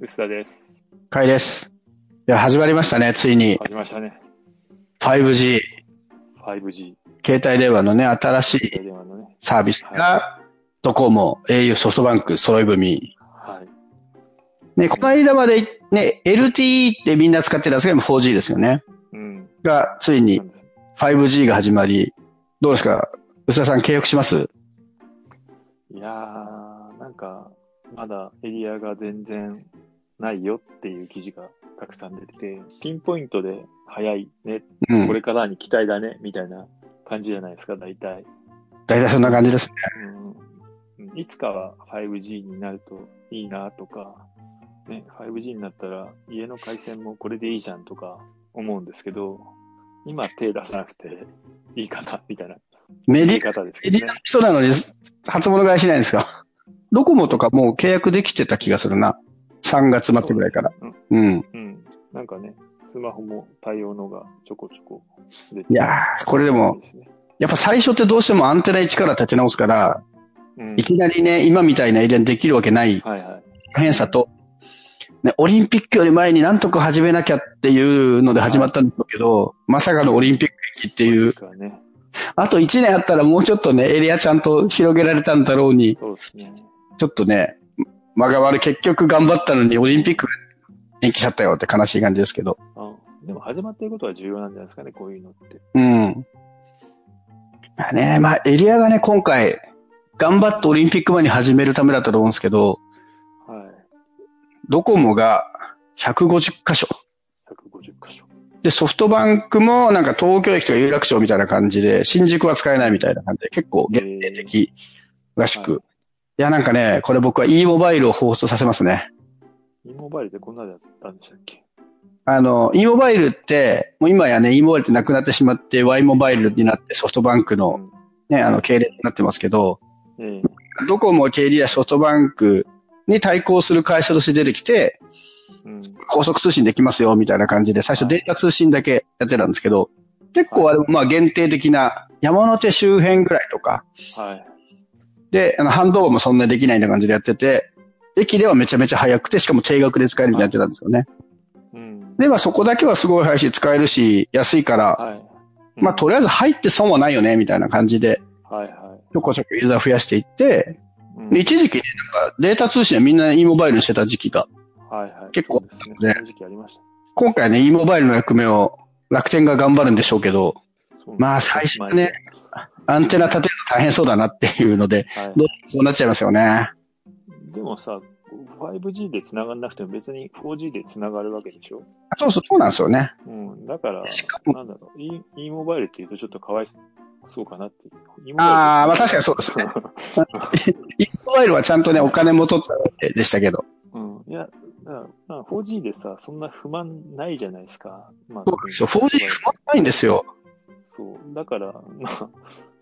薄田です。かいです。いや、始まりましたね、ついに。始まりましたね。5G。5G。携帯電話のね、新しい。サービスが、ドコモ、au、ソフトバンク、揃い踏み。はい。ね、この間までね、LTE ってみんな使ってたんですけど、4G ですよね。うん。が、ついになんです 5G が始まり、どうですか？薄田さん契約します？いやー、なんか、まだエリアが全然ないよっていう記事がたくさん出てて、ピンポイントで早いね、うんこ。れからに期待だね、みたいな感じじゃないですか、大体。大体そんな感じですね。うん、いつかは 5G になるといいなとか、ね、5G になったら家の回線もこれでいいじゃんとか思うんですけど、今手出さなくていいかな、みたいなメディ方ですけどねメディアの。人なのに初物買いしないんですか？ドコモとかもう契約できてた気がするな。3月末ぐらいから。うんうん。うん。なんかね、スマホも対応のがちょこちょこ出ていやーこれでも、やっぱ最初ってどうしてもアンテナ1から立て直すから、うんいきなりね、今みたいなエリアにできるわけないはいはい。変さと、ね、オリンピックより前になんとか始めなきゃっていうので始まったんだけど、まさかのオリンピック延期っていう、ね。あと1年あったらもうちょっとね、エリアちゃんと広げられたんだろうに、そうですね。ちょっとね、間が悪い。結局頑張ったのにオリンピック延期しちゃったよって悲しい感じですけど。うん。でも始まっていることは重要なんじゃないですかね、こういうのって。うん。まあね、まあエリアがね、今回、頑張ってオリンピック前に始めるためだったと思うんですけど、はい。ドコモが150箇所。150箇所。で、ソフトバンクもなんか東京駅とか有楽町みたいな感じで、新宿は使えないみたいな感じで、結構限定的らしく。はいいや、なんかね、これ僕は e モバイルを放送させますね。e モバイルでこんなのやったんでしたっけ？あの、e モバイルって、もう今やね、e モバイルってなくなってしまって y モバイルになってソフトバンクのね、あの、系列になってますけど、うん。えドコモ、KD やソフトバンクに対抗する会社として出てきて、えうん。高速通信できますよ、みたいな感じで、最初データ通信だけやってたんですけど、結構あれもまあ限定的な山手周辺ぐらいとか、はい。で、あの、ハンドオーバーもそんなにできないような感じでやってて、駅ではめちゃめちゃ速くて、しかも定額で使えるみたいにやってたんですよね。うん。で、まあそこだけはすごい速いし、使えるし、安いから、はい。まあとりあえず入って損はないよね、みたいな感じで、はいはちょこちょこユーザー増やしていって、い。うんで一時期ね、なんかデータ通信はみんな e モバイルにしてた時期が、はいはい。結構ありました。今回ね、e モバイルの役目を楽天が頑張るんでしょうけど、まあ最初はね、アンテナ立て大変そうだなっていうので、はいどうそうなっちゃいますよね。でもさ、5G で繋がんなくても別に 4G で繋がるわけでしょそうそう、そうなんですよね。うん。だから、しかもなんだろう、e, e モバイルって言うとちょっとかわいそうかなっていう。e あーまあ確かにそうですね e モバイルはちゃんとね、お金も取ったわけでしたけど。うん。いや、だからまあ 4G でさ、そんな不満ないじゃないですか。まあ、そうですよ。4G 不満ないんですよ。そう。だから、まあ、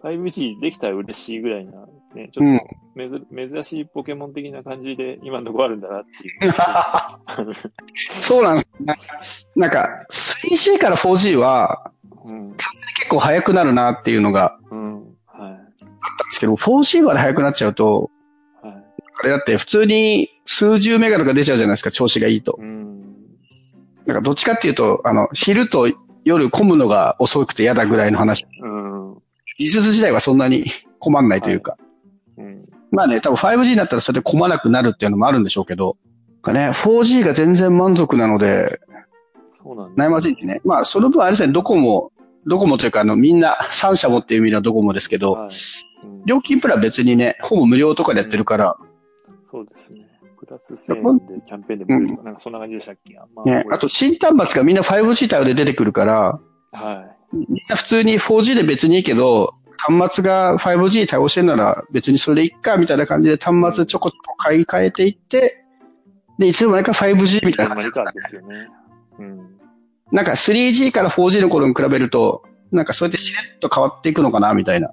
5G できたら嬉しいぐらいな、ね、ちうんょっとめず、珍しいポケモン的な感じで今のところあるんだなっていう。そうなんですね。なんか、3G から 4G はうん。結構速くなるなっていうのがうん。はい。あったんですけど、4G まで速くなっちゃうと、はい。あれだって普通に数十メガとか出ちゃうじゃないですか、調子がいいと。うん。なんかどっちかっていうと、あの、昼と夜混むのが遅くて嫌だぐらいの話。うん。技術自体はそんなに困んないというか。うん。まあね、多分 5G になったらそれで混まなくなるっていうのもあるんでしょうけど、かね、4G が全然満足なので、そうなんだ。悩ましいですね。まあ、その分あれですね、ドコモ、ドコモというかあの、みんな3社持っていう意味のドコモですけど、はい。うん、料金プラン別にね、ほぼ無料とかでやってるから、そうですね。プラス1000円でキャンペーンでも出るとか、なんかそんな感じでしたっけ？あんまね、あと新端末がみんな 5G 対応で出てくるから、はみんな普通に 4G で別にいいけど、端末が 5G 対応してるなら別にそれでいっか、みたいな感じで端末ちょこちょこ買い替えていって、で、いつの間にか 5G みい。たいな感じですよね。うん。なんか 3G から 4G の頃に比べると、なんかそうやってしれっと変わっていくのかな、みたいな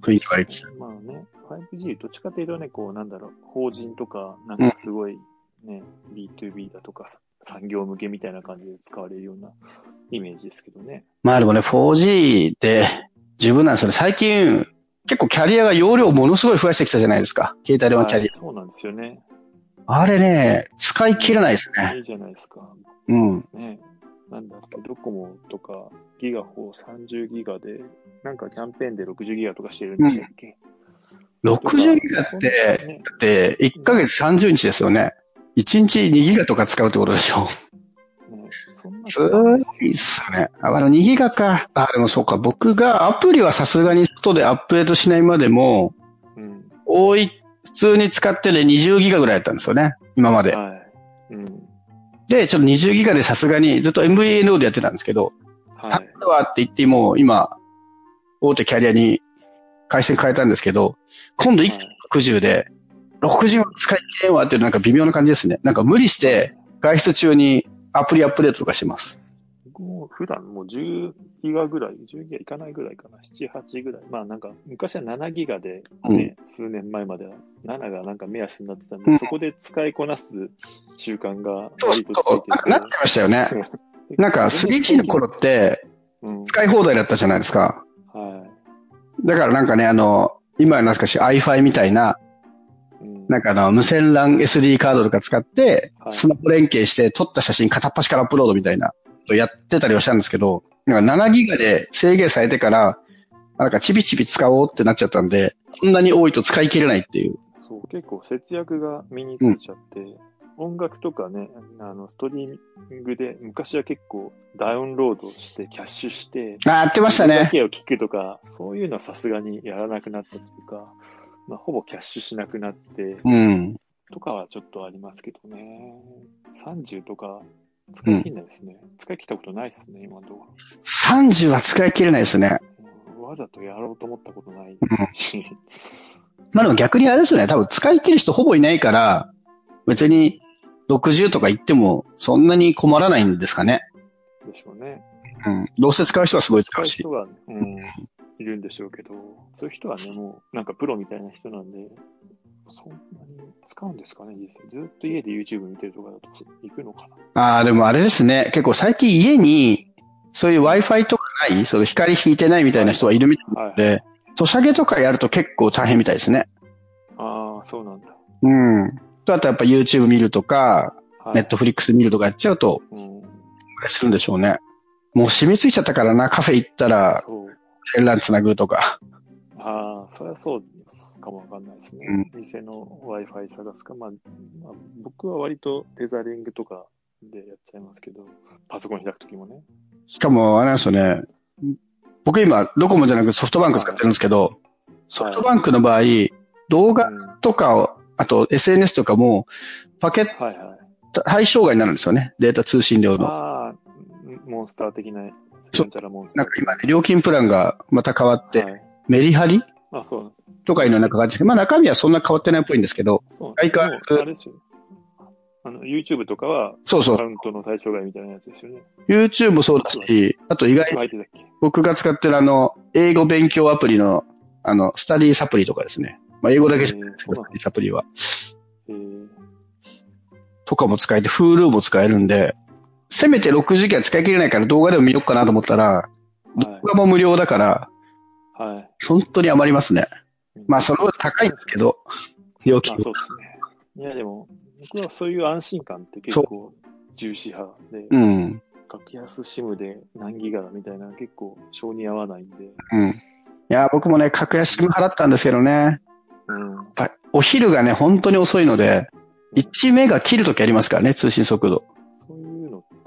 雰囲気がありつつ。まあね、5G、どっちかというとね、こう、なんだろう、法人とか、なんかすごいね、B2B だとか、産業向けみたいな感じで使われるようなイメージですけどね。まあでもね、4G で十分なんですよね。最近、結構キャリアが容量をものすごい増やしてきたじゃないですか。携帯電話キャリはいそうなんですよね。あれね、使い切れないですね。いいじゃないですか。うん。ねなんだっけ、ドコモとか、ギガ4 30ギガで、なんかキャンペーンで60ギガとかしてるんでしたっけ、60ギガって、ねだって、1ヶ月30日ですよね。1日2ギガとか使うってことでしょ？すごいっすね。あ、あの2ギガか。あ、でもそうか。僕がアプリはさすがに外でアップデートしないまでも、うん。多い、普通に使ってで20ギガぐらいだったんですよね。今まで。はい。うん。で、ちょっと20ギガでさすがにずっと MVNO でやってたんですけど、はい。タッはって言っても、今、大手キャリアに回線変えたんですけど、今度一気に60で、60は使い切れんわっていうなんか微妙な感じですね。なんか無理して外出中にアプリアップデートとかしてます。僕も普段もう10ギガぐらい、10ギガいかないぐらいかな、7、8ぐらい。まあなんか、昔は7ギガで、ね、数年前までは7がなんか目安になってたんで、うんそこで使いこなす習慣がそう割とつそういてなってましたよね。なんか 3G の頃ってうん。使い放題だったじゃないですか。はい。だからなんかね、あの、今は懐かしい iFi みたいな、うんなんかあの、無線 LAN SD カードとか使って、はいスマホ連携して撮った写真片っ端からアップロードみたいな、やってたりはしたんですけど、なんか7ギガで制限されてから、なんかちびちび使おうってなっちゃったんで、こんなに多いと使い切れないっていう。そう、結構節約が身についちゃって、音楽とかね、あの、ストリーミングで、昔は結構ダウンロードして、キャッシュして、あ、やってましたそれだね。けを聞くとか、そういうのはさすがにやらなくなったというか、まあ、ほぼキャッシュしなくなって、うん。とかはちょっとありますけどね。30とか、使い切んないですね。使い切ったことないですね、今のとこ30は使い切れないですね。ろ。うんわざとやろうと思ったことないし。まあでも逆にあれですよね。多分使い切る人ほぼいないから、別に60とか言ってもそんなに困らないんですかね。でしょうね。うん。どうせ使う人はすごい使うし使う人。が、うん、いるんでしょうけど、そういう人はね、もう、なんかプロみたいな人なんで、そんなに使うんですかね、実際。ずっと家で YouTube 見てるとかだと行くのかな。ああ、でもあれですね。結構最近家に、そういう Wi-Fi とかない、その光引いてないみたいな人はいるみたいはい。で、ソシャゲとかやると結構大変みたいですね。ああ、そうなんだ。うん。と、あとやっぱ YouTube 見るとか、はい、Netflix 見るとかやっちゃうと、うん。するんでしょうね。もう染みついちゃったからな、カフェ行ったら、そう。連絡つなぐとか。ああ、それはそうかもわかんないですね。店の Wi-Fi 探すか。まあ、まあ、僕は割とテザリングとかでやっちゃいますけど、パソコン開くときもね。しかも、あれなんですよね。僕今、ドコモじゃなくソフトバンク使ってるんですけど、ソフトバンクの場合、動画うん。はとかを、あと SNS とかも、パケッいはい。ト、対象外になるんですよね。データ通信量の。ああ、モンスター的な、ちゃらモンスターなんか今ね、料金プランがまた変わって、はい、メリハリあ、そう。とかいうのなんか感じまあ中身はそんな変わってないっぽいんですけど、そう。相変わらずあれですよ。あの、YouTube とかは、そうそうカ。ウントの対象外みたいなやつですよね。YouTube もそうだし、あと意外に僕が使ってるあの、英語勉強アプリの、あの、スタディサプリとかですね。まあ英語だけじゃないですけど、えースタディサプリは。えー、とかも使えて、Hulu も使えるんで、せめて6時間使い切れないから動画でも見ようかなと思ったら、動画も無料だから、はい。はい。本当に余りますね。まあ、それは高いんですけど、料金まあ、。そうですね。いや、でも、僕はそういう安心感って結構重視派で、うん。格安シムで何ギガだみたいな結構性に合わないんで、うん。いや、僕もね、格安シム払ったんですけどね。やうん。っぱお昼がね、本当に遅いので、1メガ切るときありますからね、通信速度。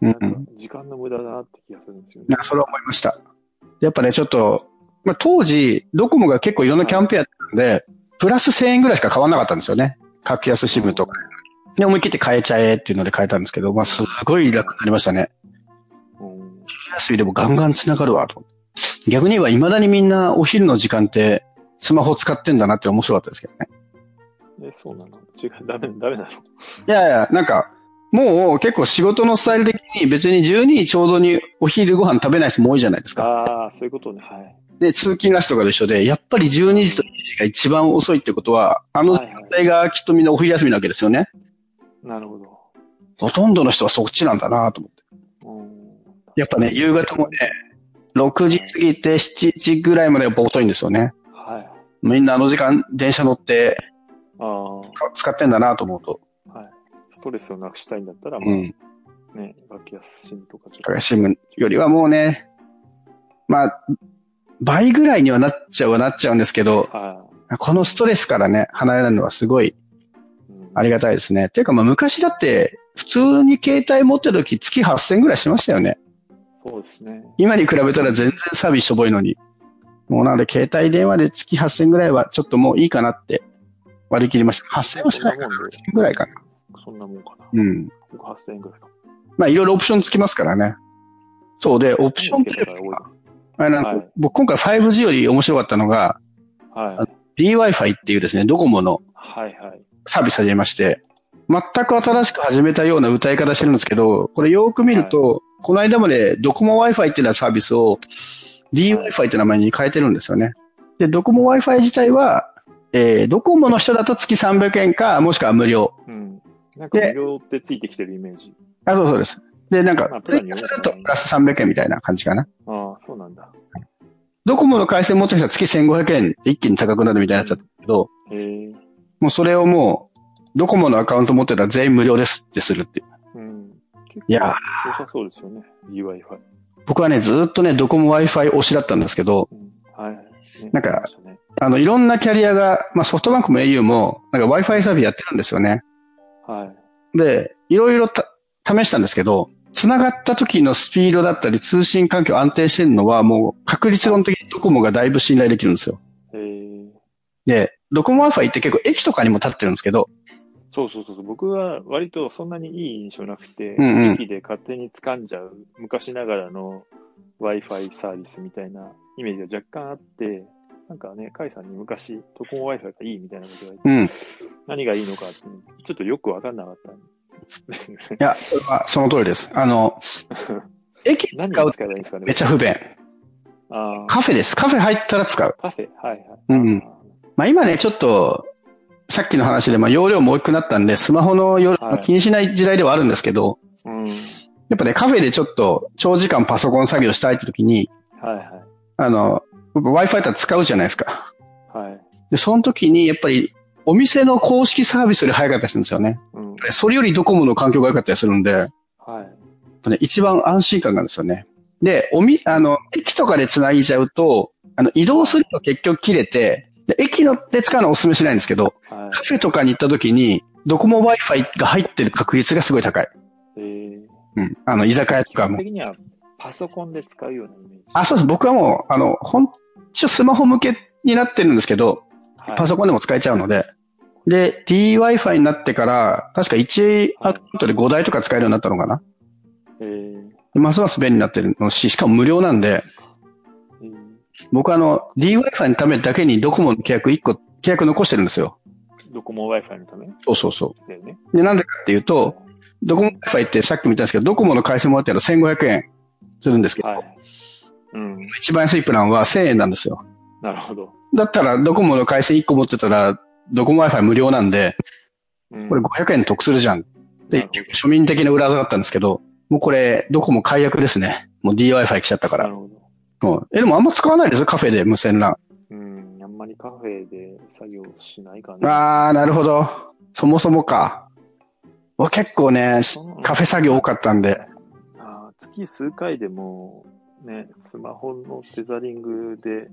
なんか時間の無駄だなって気がするんですよね。なんかそれは思いました。やっぱね、ちょっと、まあ、当時、ドコモが結構いろんなキャンペーンやってたんで、プラス1000円ぐらいしか変わんなかったんですよね。格安シムとか。で、思い切って変えちゃえっていうので変えたんですけど、まあ、すごい楽になりましたね。うん。昼休みでもガンガン繋がるわ、と。逆に言えば未だにみんなお昼の時間ってスマホ使ってんだなって面白かったですけどね。え、そうなの？違う、ダメ、ダメなの？いやいや、なんか、もう結構仕事のスタイル的に別に12時ちょうどにお昼ご飯食べない人も多いじゃないですか。ああ、そういうことね。はい。で、通勤ラッシュとかと一緒で、やっぱり12時と1時が一番遅いってことは、あの時。間がきっとみんなお昼休みなわけですよね。なるほど。ほとんどの人はそっちなんだなと思って。うん。やっぱね、夕方もね、6時過ぎて7時ぐらいまでやっぱ遅いんですよね。はい。みんなあの時間電車乗って使ってんだなと思うと。い。ストレスをなくしたいんだったら、まあ、うん。ね、学安新とかちょっ高橋新聞よりはもうね、まあ、倍ぐらいにはなっちゃうはなっちゃうんですけど、このストレスからね、離れるのはすごいありがたいですね。ていうかまあ昔だって、普通に携帯持ってる時月8000ぐらいしましたよね。そうですね。今に比べたら全然サービスしょぼいのに。もうなので携帯電話で月8000ぐらいはちょっともういいかなって割り切りました。8000はしないかな。そんなもんで8000ぐらいかな。そんなもんかな。うん。僕8000円ぐらいか。まあいろいろオプションつきますからね。そうで、オプションってあれなんかはい僕今回 5G より面白かったのが、はい。DWi-Fi っていうですね、ドコモのはいはい。サービス始めまして、全く新しく始めたような歌い方してるんですけど、これよく見ると、この間までドコモ Wi-Fi っていうサービスを DWi-Fi って名前に変えてるんですよね。で、ドコモ Wi-Fi 自体は、えー、ドコモの人だと月300円か、もしくは無料。うん。なんか無料ってついてきてるイメージ。あ、そうそうです。で、なんか追加すとプラス300円みたいな感じかな。ああ、そうなんだ。ドコモの回線持ってる人は月1500円で一気に高くなるみたいなやつだったけど。もうそれをもう、ドコモのアカウント持ってたら全員無料ですってするっていう。うん。いや良さそうですよね。DWi-Fi。僕はね、ずーっとね、ドコモ Wi-Fi 推しだったんですけど、うん。はい。ねなんかねあの、いろんなキャリアが、まあソフトバンクも au も、なんか Wi-Fi サービスやってるんですよね。はい。で、いろいろた試したんですけど、繋がった時のスピードだったり通信環境安定してるのはもう確率論的にドコモがだいぶ信頼できるんですよ。で、ドコモ Wi-Fi って結構駅とかにも立ってるんですけど、そうそうそうそう。僕は割とそんなにいい印象なくて、うんうん駅で勝手に掴んじゃう昔ながらの Wi-Fi サービスみたいなイメージが若干あって、なんかね、カイさんに昔、ドコモ Wi-Fi がいいみたいなことが言って、うん。い何がいいのかって、ちょっとよくわかんなかったんですね。や、その通りです。あの、駅で使う何に使えばいいんですかねめっちゃ不便。ああ、カフェです。カフェ入ったら使う。カフェはいはい。うんあまあ今ね、ちょっと、さっきの話で、まあ容量も大きくなったんで、スマホの容量も気にしない時代ではあるんですけど、ーうん。やっぱね、カフェでちょっと長時間パソコン作業したいって時に、はいはい。あの、Wi-Fi だったら使うじゃないですか。はい。で、その時に、やっぱり、お店の公式サービスより早かったりするんですよね。うん。それよりドコモの環境が良かったりするんで、やっはい。ぱね、一番安心感があるんですよね。で、おみ、あの、駅とかで繋いじゃうと、あの、移動すると結局切れて、で駅ので使うのはお勧めしないんですけど、はカフェとかに行った時に、ドコモ Wi-Fi が入ってる確率がすごい高い。い。えー、うん。あの、居酒屋と基かも。本的にはパソコンで使うようなイメージ。あ、そうです。僕はもう、あの、ほん、一応スマホ向けになってるんですけど、はいパソコンでも使えちゃうので。で、DWi-Fi になってから、確か1アカウントで5台とか使えるようになったのかな。えーますます便利になってるのし、しかも無料なんで、えー僕あの、DWi-Fi のためだけにドコモの契約1個、契約残してるんですよ。ドコモ Wi-Fi のため？そうそうそだよね。う。で、なんでかっていうと、ドコモ Wi-Fi ってさっきも言ったんですけど、ドコモの回線もらってるの1500円するんですけど、はい。うん。一番安いプランは1000円なんですよ。なるほど。だったら、ドコモの回線1個持ってたら、ドコモ Wi-Fi 無料なんで、うん、これ500円得するじゃん。なで庶民的な裏技だったんですけど、もうこれ、ドコモ解約ですね。もう DWi-Fi 来ちゃったから。なるほど。うんえ、でもあんま使わないです？カフェで無線 LAN。うん。あんまりカフェで作業しないかな。あー、なるほど。そもそもか。僕結構ね、カフェ作業多かったんで。あー月数回でも、ね、スマホのテザリングで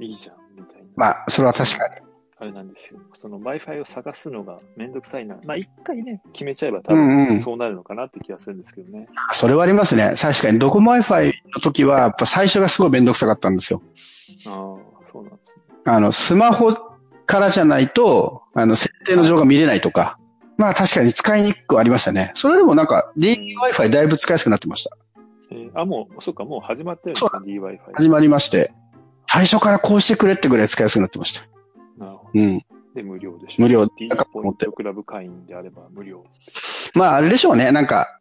いいじゃん、みたいな。まあ、それは確かに。あれなんですよ。その Wi-Fi を探すのがめんどくさいな。まあ、一回ね、決めちゃえば多うんうん分そうなるのかなって気がするんですけどね。それはありますね。確かに、ドコモ Wi-Fi の時は、やっぱ最初がすごいめんどくさかったんですよ。ああ、そうなんですね。あの、スマホからじゃないと、あの、設定の情報が見れないとか。まあ確かに使いにくくはありましたね。それでもなんか、DWi-Fi だいぶ使いやすくなってました。えーあ、もう、そっか、もう始まってるんですそうか ?DWi-Fi。始まりまして、最初からこうしてくれってぐらい使いやすくなってました。なるほど。うん。で、無料でしょ。無料らポイントクラブ会員であれば無料。まあ、あれでしょうね。なんか、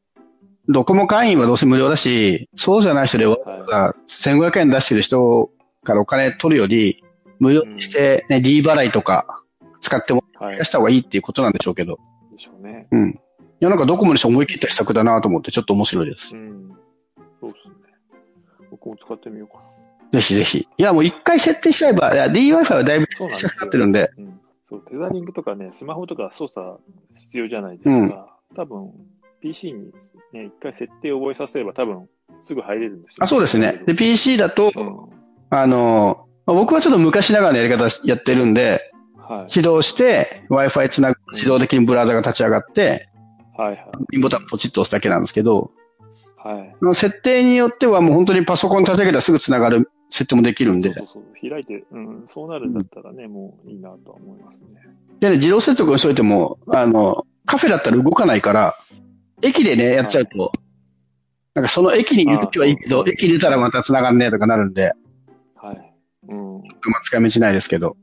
ドコモ会員はどうせ無料だし、そうじゃない人でわざわざ1500円出してる人からお金取るより、無料にして、ね、D 払いとか使ってもはい。らした方がいいっていうことなんでしょうけど。でしょうね。うん。いや、なんかドコモにして思い切った施策だなと思って、ちょっと面白いです。うん。僕も使ってみようかな。ぜひぜひ。いや、もう一回設定しちゃえば、いや、D-Wi-Fi はだいぶそうなってるんで、うん。そう、テザリングとかね、スマホとか操作必要じゃないですか。多分、PC にね、一回設定を覚えさせれば多分、すぐ入れるんですよ、あ、そうですね。で、PC だと、うん。あの、まあ僕はちょっと昔ながらのやり方やってるんで、はい。起動して、Wi-Fi つなぐと自動的にブラウザが立ち上がって、はいはい。ボタンポチッと押すだけなんですけど、はい。まあ設定によってはもう本当にパソコン立ち上げたらすぐつながる設定もできるんでそう、そう。開いて、うん、そうなるんだったらね、もういいなとは思いますね。でね、自動接続にしといても、あの、カフェだったら動かないから、駅でね、やっちゃうと、なんかその駅にいるときはいいけど駅出たらまた繋がんねえとかなるんで、はい。うん。まあ使い道ないですけど、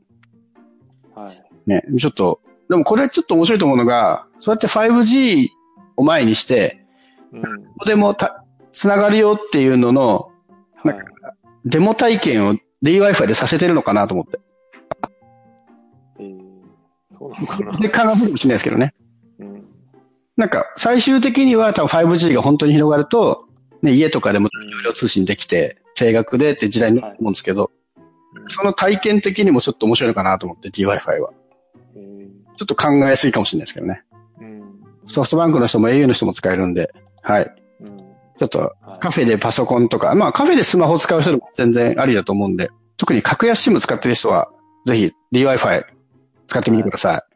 はい。ね、ちょっと、でもこれちょっと面白いと思うのが、そうやって 5G を前にして、うん。どこでもた、繋がるよっていうのの、はい。デモ体験を DWi-Fi でさせてるのかなと思って。えー、そうなのかな。で、考えるかもしれないですけどね。うん。なんか、最終的には多分 5G が本当に広がると、ね、家とかでも有料通信できて、定額でって時代になると思うんですけど、うんその体験的にもちょっと面白いのかなと思って、DWi-Fi は。えーちょっと考えやすいかもしれないですけどね。うん。ソフトバンクの人も au の人も使えるんで、はい。うん。ちょっとはいカフェでパソコンとか、まあカフェでスマホを使う人も全然ありだと思うんで、特に格安 SIM 使ってる人は、ぜひ DWi-Fi 使ってみてください。